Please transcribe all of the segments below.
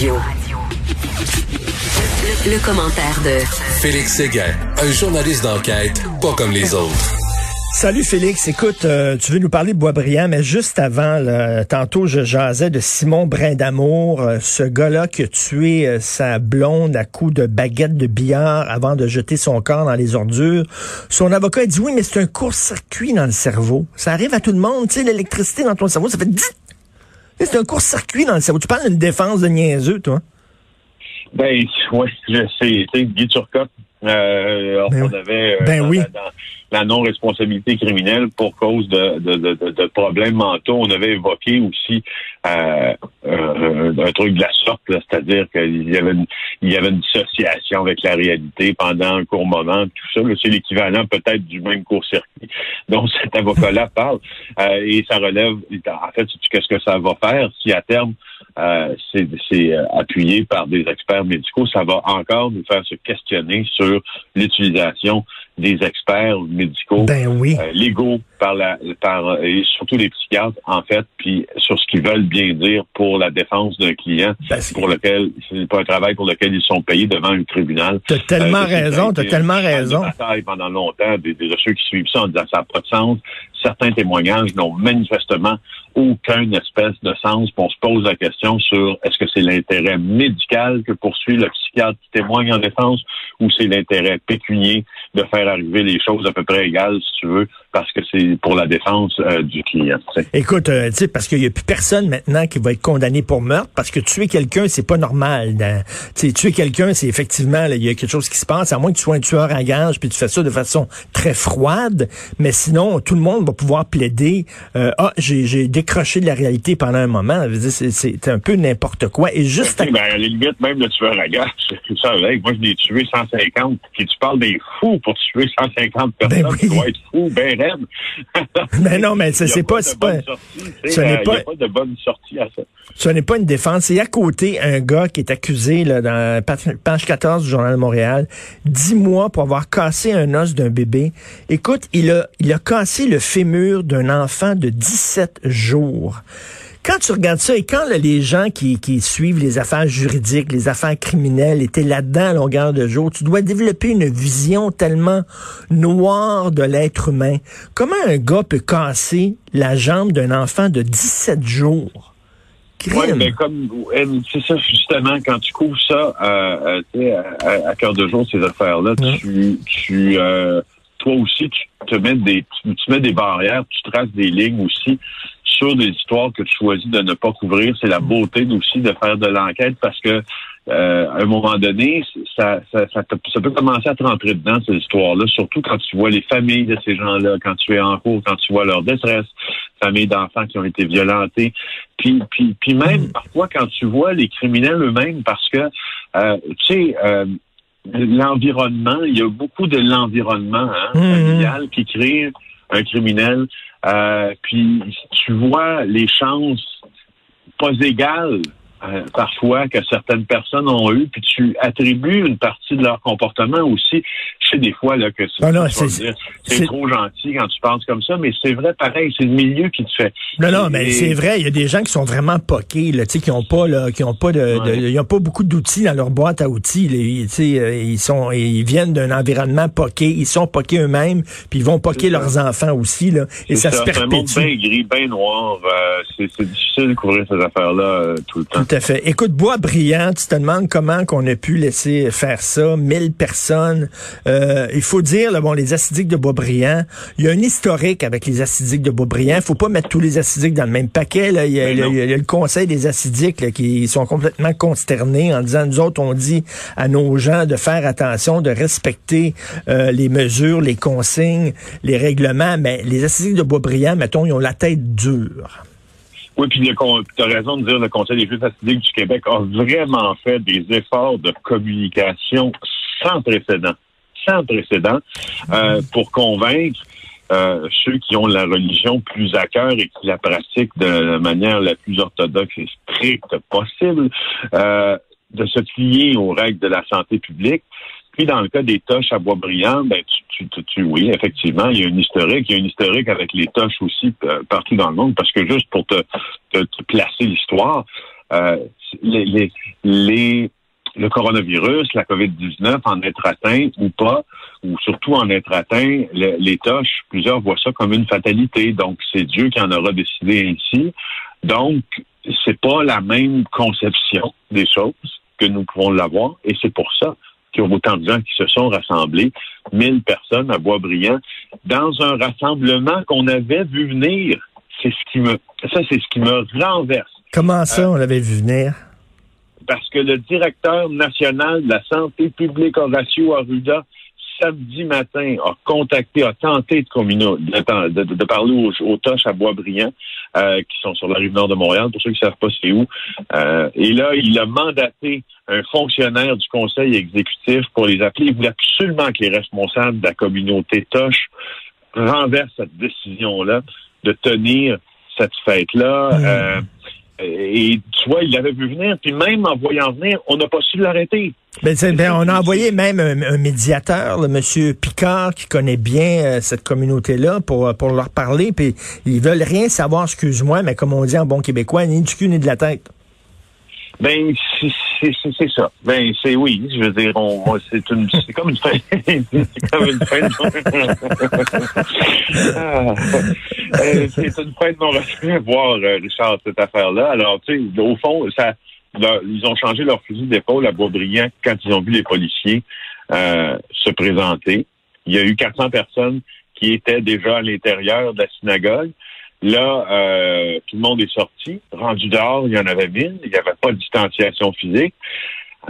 Radio. Le, le commentaire de Félix Séguin, un journaliste d'enquête pas comme les autres. Salut Félix, écoute, euh, tu veux nous parler de Boisbriand, mais juste avant, là, tantôt je jasais de Simon Brindamour, euh, ce gars-là qui a tué euh, sa blonde à coups de baguette de billard avant de jeter son corps dans les ordures. Son avocat a dit oui, mais c'est un court-circuit dans le cerveau. Ça arrive à tout le monde, tu sais, l'électricité dans ton cerveau, ça fait C'est un court-circuit dans le cerveau. Tu parles d'une défense de niaiseux, toi? Ben, oui, je sais, Guy Turcotte, euh, Ben on oui. avait euh, Ben dans, oui. la- dans la non-responsabilité criminelle pour cause de, de, de, de- problèmes mentaux. On avait évoqué aussi euh, euh, un truc de la sorte, c'est-à-dire qu'il y avait une, il y avait une dissociation avec la réalité pendant un court moment. Tout ça, c'est l'équivalent peut-être du même court-circuit dont cet avocat-là parle. Euh, et ça relève, en fait, qu'est-ce que ça va faire si à terme euh, c'est euh, appuyé par des experts médicaux, ça va encore nous faire se questionner sur l'utilisation des experts médicaux Ben oui. euh, légaux par la par euh, et surtout les psychiatres en fait puis sur ce qu'ils veulent bien dire pour la défense d'un client Parce que- pour lequel c'est pas un travail pour lequel ils sont payés devant un tribunal. T'as tellement Euh, raison, t'as tellement raison. pendant longtemps des, des de ceux qui suivent ça en disant ça n'a pas de sens. Certains témoignages n'ont manifestement aucun espèce de sens. On se pose la question sur est-ce que c'est l'intérêt médical que poursuit le psychiatre qui témoigne en défense ou c'est l'intérêt pécunier de faire arriver les choses à peu près égales, si tu veux, parce que c'est pour la défense euh, du client. tu sais. Écoute, euh, tu sais, parce qu'il n'y a plus personne maintenant qui va être condamné pour meurtre, parce que tuer quelqu'un, c'est pas normal. sais, tuer quelqu'un, c'est effectivement, il y a quelque chose qui se passe, à moins que tu sois un tueur à gage, puis tu fais ça de façon très froide, mais sinon, tout le monde va pouvoir plaider, euh, ah, j'ai j'ai décroché de la réalité pendant un moment. C'est c'est un peu n'importe quoi. Et juste à... Ben, à la limite, même le tueur à gage, c'est ça avec. Moi, je l'ai tué 150. Puis tu parles des fous pour tuer 150 personnes. oui. Tu dois être fou, ben raide. Mais non, mais c'est pas... pas... sortie, sais, ce n'est euh, pas- pas de bonne sortie à ça. Ce n'est pas une défense. C'est à côté un gars qui est accusé là, dans pa- page 14 du Journal de Montréal, 10 mois pour avoir cassé un os d'un bébé. Écoute, il a, il a cassé le fémur d'un enfant de 17 jours. Quand tu regardes ça et quand là, les gens qui, qui suivent les affaires juridiques, les affaires criminelles étaient là-dedans à longueur de jour, tu dois développer une vision tellement noire de l'être humain. Comment un gars peut casser la jambe d'un enfant de 17 jours? Oui, mais comme c'est ça justement quand tu couvres ça euh, euh, à, à- cœur de jour ces affaires-là, tu, tu euh, toi aussi tu te mets des tu, tu mets des barrières, tu traces des lignes aussi sur des histoires que tu choisis de ne pas couvrir. C'est la beauté aussi de faire de l'enquête parce que euh, à un moment donné, ça, ça, ça, te- ça peut commencer à te rentrer dedans, ces histoires-là, surtout quand tu vois les familles de ces gens-là, quand tu es en cours, quand tu vois leur détresse, familles d'enfants qui ont été violentés, puis, puis, puis même parfois quand tu vois les criminels eux-mêmes, parce que, euh, tu sais, euh, l'environnement, il y a beaucoup de l'environnement hein, Mhm. familial qui crée un criminel, euh, puis tu vois les chances pas égales euh, parfois que certaines personnes ont eu, puis tu attribues une partie de leur comportement aussi. Je sais des fois là que c'est non, c'est- trop gentil quand tu penses comme ça, mais c'est vrai pareil, c'est le milieu qui te fait. Non, non, mais Et- c'est vrai, il y a des gens qui sont vraiment poqués, là, tu sais, qui ont pas, là, qui ont pas de, ils ont pas beaucoup d'outils dans leur boîte à outils, là. Ils, tu sais, euh, ils sont, ils viennent d'un environnement poqué, ils sont poqués eux-mêmes, puis ils vont poquer ça. leurs enfants aussi, là, et ça, se C'est un monde perpétue. bien gris, bien noir. euh, c'est c'est difficile de couvrir ces affaires-là euh, tout le temps. Tout à fait. Écoute, Bois brillant, tu te demandes comment qu'on a pu laisser faire ça, 1000 personnes. Euh, il faut dire, là, bon, les acidiques de Boisbriand, il y a un historique avec les acidiques de Boisbriand. Il faut pas mettre tous les acidiques dans le même paquet. Là. Il, y a, le, non. il y a le conseil des acidiques là, qui sont complètement consternés en disant, nous autres, on dit à nos gens de faire attention, de respecter euh, les mesures, les consignes, les règlements. Mais les acidiques de Boisbriand, mettons, ils ont la tête dure. Oui, puis tu as raison de dire le Conseil des juges acidiques du Québec a vraiment fait des efforts de communication sans précédent, sans précédent, euh, pour convaincre euh, ceux qui ont la religion plus à cœur et qui la pratiquent de la manière la plus orthodoxe et stricte possible, euh, de se plier aux règles de la santé publique. Puis dans le cas des toches à Boisbriand, ben tu, tu, oui, effectivement, il y a une historique, il y a une historique avec les toches aussi euh, partout dans le monde, parce que juste pour te, placer l'histoire, euh, les, les, le coronavirus, la COVID-19, en être atteint ou pas, ou surtout en être atteint, l'État, plusieurs voient ça comme une fatalité. Donc, c'est Dieu qui en aura décidé ainsi. Donc, c'est pas la même conception des choses que nous pouvons l'avoir, et c'est pour ça qu'il y a autant de gens qui se sont rassemblés, 1000 personnes à Boisbriand, dans un rassemblement qu'on avait vu venir. C'est ce qui me, ça, c'est ce qui me renverse. Comment ça, euh, on l'avait vu venir? Parce que le directeur national de la santé publique, Horacio Arruda, samedi matin, a contacté, a tenté de, de, de, parler aux, aux Toches à Boisbriand, euh, qui sont sur la rive nord de Montréal, pour ceux qui ne savent pas c'est où. Euh, et là, il a mandaté un fonctionnaire du conseil exécutif pour les appeler. Il voulait absolument que les responsables de la communauté Toche renversent cette décision-là de tenir cette fête-là. Mmh. Euh, et tu vois, il l'avait vu venir, puis même en voyant venir, on n'a pas su l'arrêter. Ben, ben, on a envoyé même un, médiateur, le monsieur Picard, qui connaît bien euh, cette communauté-là, pour, pour leur parler, puis ils veulent rien savoir, excuse-moi, mais comme on dit en bon québécois, ni du cul ni de la tête. Ben, c'est ça. Ben, c'est oui. Je veux dire, on, c'est une, c'est comme une fin, c'est comme une fin de ah. euh, c'est une fin de non voir euh, Richard cette affaire-là. Alors, tu sais, au fond, ça, ils ont changé leur fusil d'épaule à Boisbriand quand ils ont vu les policiers euh, se présenter. Il y a eu 400 personnes qui étaient déjà à l'intérieur de la synagogue. Là, euh, tout le monde est sorti. Rendu dehors, il y en avait mille. Il n'y avait pas de distanciation physique.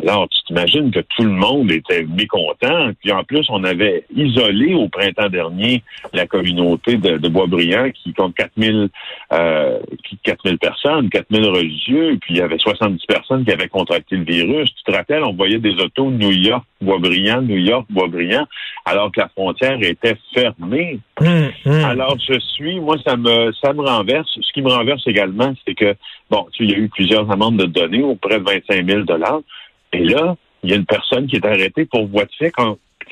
Alors, tu t'imagines que tout le monde était mécontent. Puis en plus, on avait isolé au printemps dernier la communauté de, de Boisbriand qui compte 4000 euh, 4000 personnes, 4000 religieux. Puis il y avait 70 personnes qui avaient contracté le virus. Tu te rappelles, on voyait des autos New York, Boisbriand, New York, Boisbriand, alors que la frontière était fermée. Hum, hum. Alors je suis, moi ça me ça me renverse. Ce qui me renverse également, c'est que bon, tu, il y a eu plusieurs amendes de données auprès de 25 000 dollars. Et là, il y a une personne qui est arrêtée pour voie de fait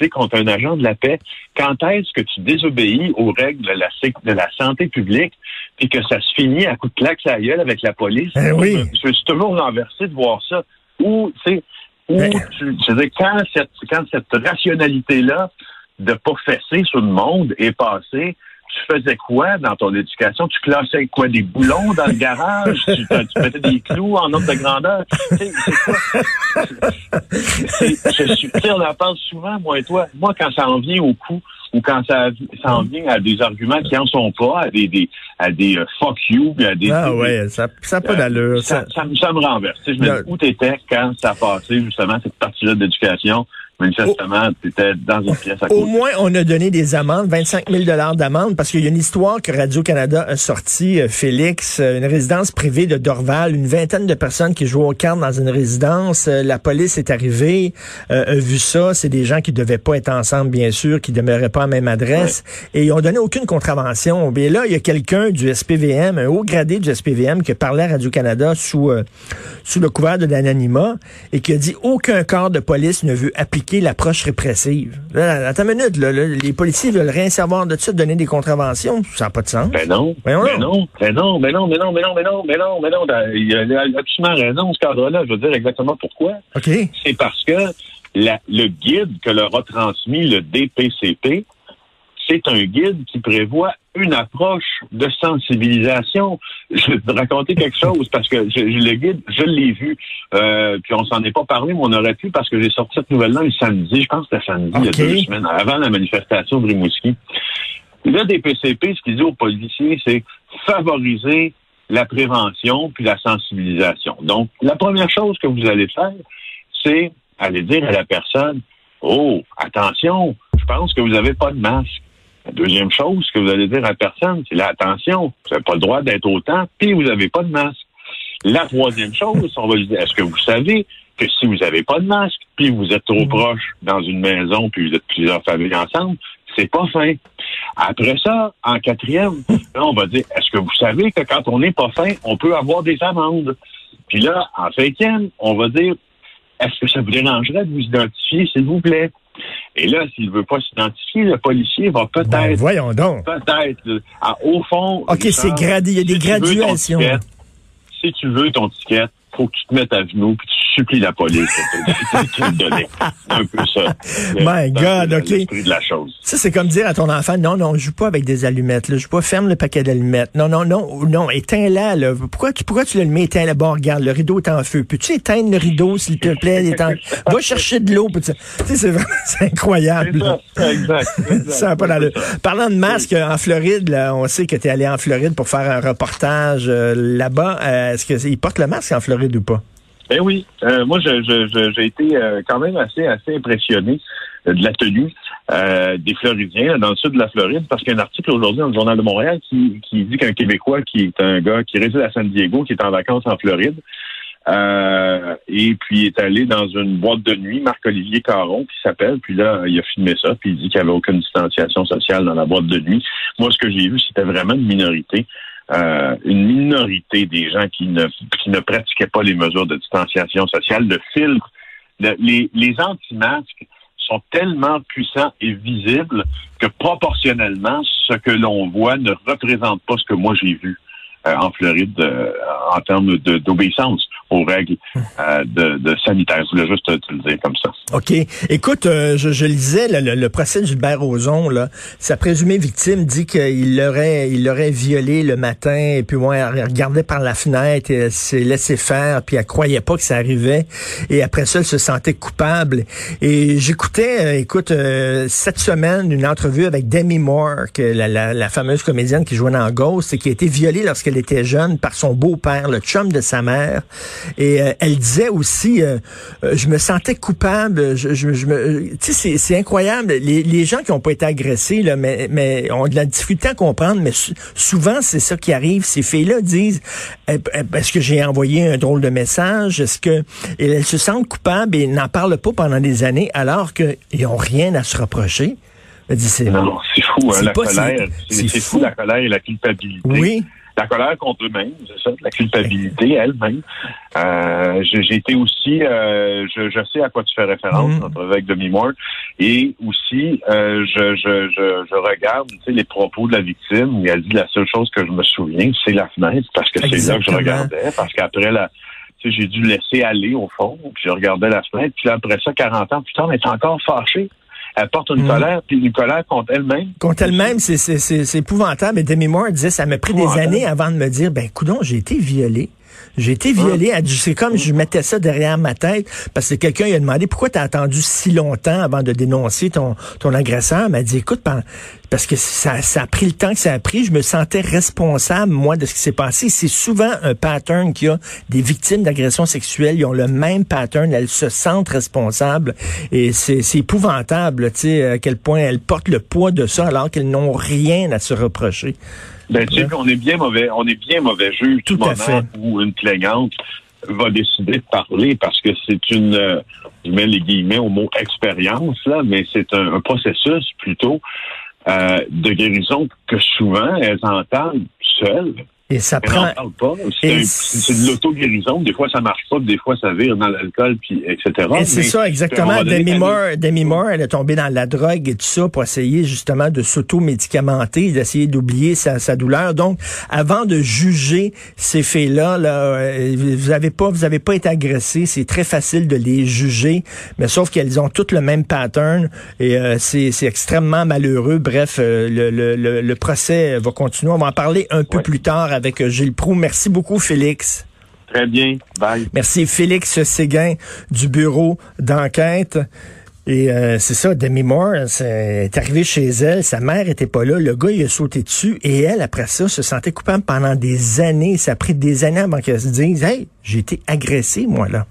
contre un agent de la paix. Quand est-ce que tu désobéis aux règles de la, de la santé publique et que ça se finit à coup de claque à la gueule avec la police? Eh oui. Je, suis toujours renversé de voir ça. Ou, tu sais, ben. tu, quand cette, quand cette rationalité-là de pas fesser sur le monde est passée, tu faisais quoi dans ton éducation? Tu classais quoi? Des boulons dans le garage? tu, tu, mettais des clous en ordre de grandeur? Tu sais, on en parle souvent, moi et toi. Moi, quand ça en vient au coup, ou quand ça, ça en vient à des arguments qui en sont pas, à des, des à des uh, fuck you, à des... Ah ouais, ça n'a pas d'allure. Ça, ça, ça, me renverse. Je me dis, où t'étais quand ça a passé, justement, cette partie-là d'éducation? Manifestement, tu étais dans une pièce à côté. Au moins, on a donné des amendes, 25 000 d'amende, parce qu'il y a une histoire que Radio-Canada a sortie, euh, Félix, euh, une résidence privée de Dorval, une vingtaine de personnes qui jouent au cartes dans une résidence. Euh, la police est arrivée, a vu ça. C'est des gens qui devaient pas être ensemble, bien sûr, qui demeuraient pas à même adresse. Et ils ont donné aucune contravention. Et là, il y a quelqu'un du SPVM, un haut gradé du SPVM, qui parlait à Radio-Canada sous, sous le couvert de l'anonymat et qui a dit aucun corps de police ne veut appliquer l'approche répressive. Là, attends une minute, les policiers veulent rien savoir de ça, donner des contraventions. Ça n'a pas de sens. Ben non. Ben mais non. Mais non, mais non, mais non, mais non, mais non, mais non, mais non. Il a absolument raison, ce cadre-là. Je veux dire exactement pourquoi. OK. C'est parce que le guide que leur a transmis le DPCP, c'est un guide qui prévoit une approche de sensibilisation. Je vais te raconter quelque chose parce que je, le guide, je l'ai vu, euh, puis on s'en est pas parlé, mais on aurait pu parce que j'ai sorti cette nouvelle-là un samedi, je pense que c'était samedi, il y a deux semaines, avant la manifestation de Rimouski. Là, des PCP, ce qu'ils disent aux policiers, c'est favoriser la prévention puis la sensibilisation. Donc, la première chose que vous allez faire, c'est aller dire à la personne, oh, attention, je pense que vous n'avez pas de masque. La deuxième chose que vous allez dire à personne, c'est là, attention, vous n'avez pas le droit d'être autant, puis vous n'avez pas de masque. La troisième chose, on va lui dire, est-ce que vous savez que si vous n'avez pas de masque, puis vous êtes trop mm. proche dans une maison, puis vous êtes plusieurs familles ensemble, c'est pas fin. Après ça, en quatrième, là, on va dire, est-ce que vous savez que quand on n'est pas fin, on peut avoir des amendes? Puis là, en cinquième, on va dire, est-ce que ça vous dérangerait de vous identifier, s'il vous plaît? Et là, s'il ne veut pas s'identifier, le policier va peut-être. Ben, voyons donc. Peut-être. au fond. OK, c'est gradé. Il y a des graduations. si tu veux ton ticket, faut que tu te mettes à genoux puis tu supplies la police de donner. Un peu ça. My God, OK. L'esprit de la chose. Ça, c'est comme dire à ton enfant, non, non, joue pas avec des allumettes, là. Joue pas, ferme le paquet d'allumettes. Non, non, non, non, éteins-la, là. Pourquoi tu, pourquoi tu le mets, éteins-la? Bon, regarde, le rideau est en feu. Peux-tu éteindre le rideau, s'il te plaît? Va chercher de l'eau. Tu sais, c'est incroyable. Ça, exact. exact. Ça a pas d'allure. Parlant de masque, en Floride, là, on sait que tu es allé en Floride pour faire un reportage euh, là-bas. Euh, Est-ce qu'ils portent le masque en Floride? Ben oui. Euh, moi, j'ai été euh, quand même assez, impressionné euh, de la tenue des Floridiens dans le sud de la Floride, parce qu'il y a un article aujourd'hui dans le Journal de Montréal qui, dit qu'un Québécois qui est un gars qui réside à San Diego, qui est en vacances en Floride, et puis est allé dans une boîte de nuit, Marc-Olivier Caron, qui s'appelle, puis là, il a filmé ça, puis il dit qu'il n'y avait aucune distanciation sociale dans la boîte de nuit. Moi, ce que j'ai vu, c'était vraiment une minorité. Euh, une minorité des gens qui ne, qui ne pratiquaient pas les mesures de distanciation sociale, le filtre, le- les, les anti-masques sont tellement puissants et visibles que proportionnellement, ce que l'on voit ne représente pas ce que moi j'ai vu en Floride euh, en termes d'obéissance aux règles euh, de, de sanitaires. Je voulais juste te, le dire comme ça. OK. Écoute, euh, je, je lisais le, le- le procès Gilbert Rozon, là. Sa présumée victime dit qu'il l'aurait il l'aurait violé le matin, et puis moi, elle regardait par la fenêtre, et elle s'est laissé faire, puis elle croyait pas que ça arrivait. Et après ça, elle se sentait coupable. Et j'écoutais, euh, écoute, euh, cette semaine, une entrevue avec Demi Moore, que la, la, la fameuse comédienne qui jouait dans Ghost, et qui a été violée lorsqu'elle était jeune par son beau-père, le chum de sa mère. Et euh, elle disait aussi, euh, euh, je me sentais coupable. Je, je, je me, tu sais, c'est- incroyable. Les, les gens qui n'ont pas été agressés, là, mais, mais ont de la difficulté à comprendre. Mais sou- souvent, c'est ça qui arrive. Ces filles-là disent, Eh, eh, est-ce que j'ai envoyé un drôle de message? Est-ce que et elles se sentent coupables et n'en parlent pas pendant des années, alors qu'ils n'ont rien à se reprocher. C'est fou, hein, la colère. c'est fou la colère et la culpabilité. Oui. La colère contre eux-mêmes, c'est ça, la culpabilité elle-même. Euh, j'ai été aussi, euh, je, je sais à quoi tu fais référence, Mhm. notre avec Demi Moore, et aussi euh, je, je, je, je regarde tu sais, les propos de la victime, où elle dit la seule chose que je me souviens, c'est la fenêtre, parce que c'est là que je regardais, parce qu'après la j'ai dû laisser aller au fond, puis je regardais la fenêtre, puis là, après ça, 40 ans tard, elle est encore fâchée. Elle porte une Mhm. colère, puis une colère contre elle-même. Contre elle-même, c'est- c'est c'est- c'est épouvantable. Et Demi Moore disait, ça m'a pris des années avant de me dire, ben, coudon, j'ai été violée. J'ai été violée. Elle dit, C'est comme je mettais ça derrière ma tête parce que quelqu'un lui a demandé pourquoi tu as attendu si longtemps avant de dénoncer ton, ton agresseur? Elle m'a dit, écoute, parce que ça, ça a pris le temps que ça a pris. Je me sentais responsable, moi, de ce qui s'est passé. C'est souvent un pattern qu'il y a des victimes d'agressions sexuelles. Ils ont le même pattern. Elles se sentent responsables. Et c'est épouvantable, tu sais, à quel point elles portent le poids de ça alors qu'elles n'ont rien à se reprocher. Ben, tu sais, on est bien mauvais, on est bien mauvais juge Tout du à fait. où une plaignante va décider de parler parce que c'est une, euh, je mets les guillemets au mot expérience, là, mais c'est un, un processus plutôt de guérison que souvent elles entendent seules. Et ça prend... pas. C'est de l'auto-guérison. Des fois, ça marche pas, des fois, ça vire dans l'alcool, puis etc. Et c'est Mais ça, exactement. Demi elle- Moore, Demi Moore, elle est tombée dans la drogue et tout ça pour essayer justement de s'auto-médicamenter, d'essayer d'oublier sa, sa douleur. Donc, avant de juger ces faits-là, là, euh, vous avez pas, vous avez pas été agressé. C'est très facile de les juger, mais sauf qu'elles ont toutes le même pattern et euh, c'est c'est extrêmement malheureux. Bref, euh, le, le, le, le procès va continuer. On va en parler un peu plus tard avec euh, Gilles Proux. Merci beaucoup, Félix. Très bien. Bye. Merci Félix Séguin du bureau d'enquête. Et euh, c'est ça, Demi Moore, c'est est arrivée chez elle, sa mère était pas là, le gars il a sauté dessus et elle après ça se sentait coupable pendant des années, ça a pris des années avant qu'elle se dise "Hey, j'ai été agressée moi là."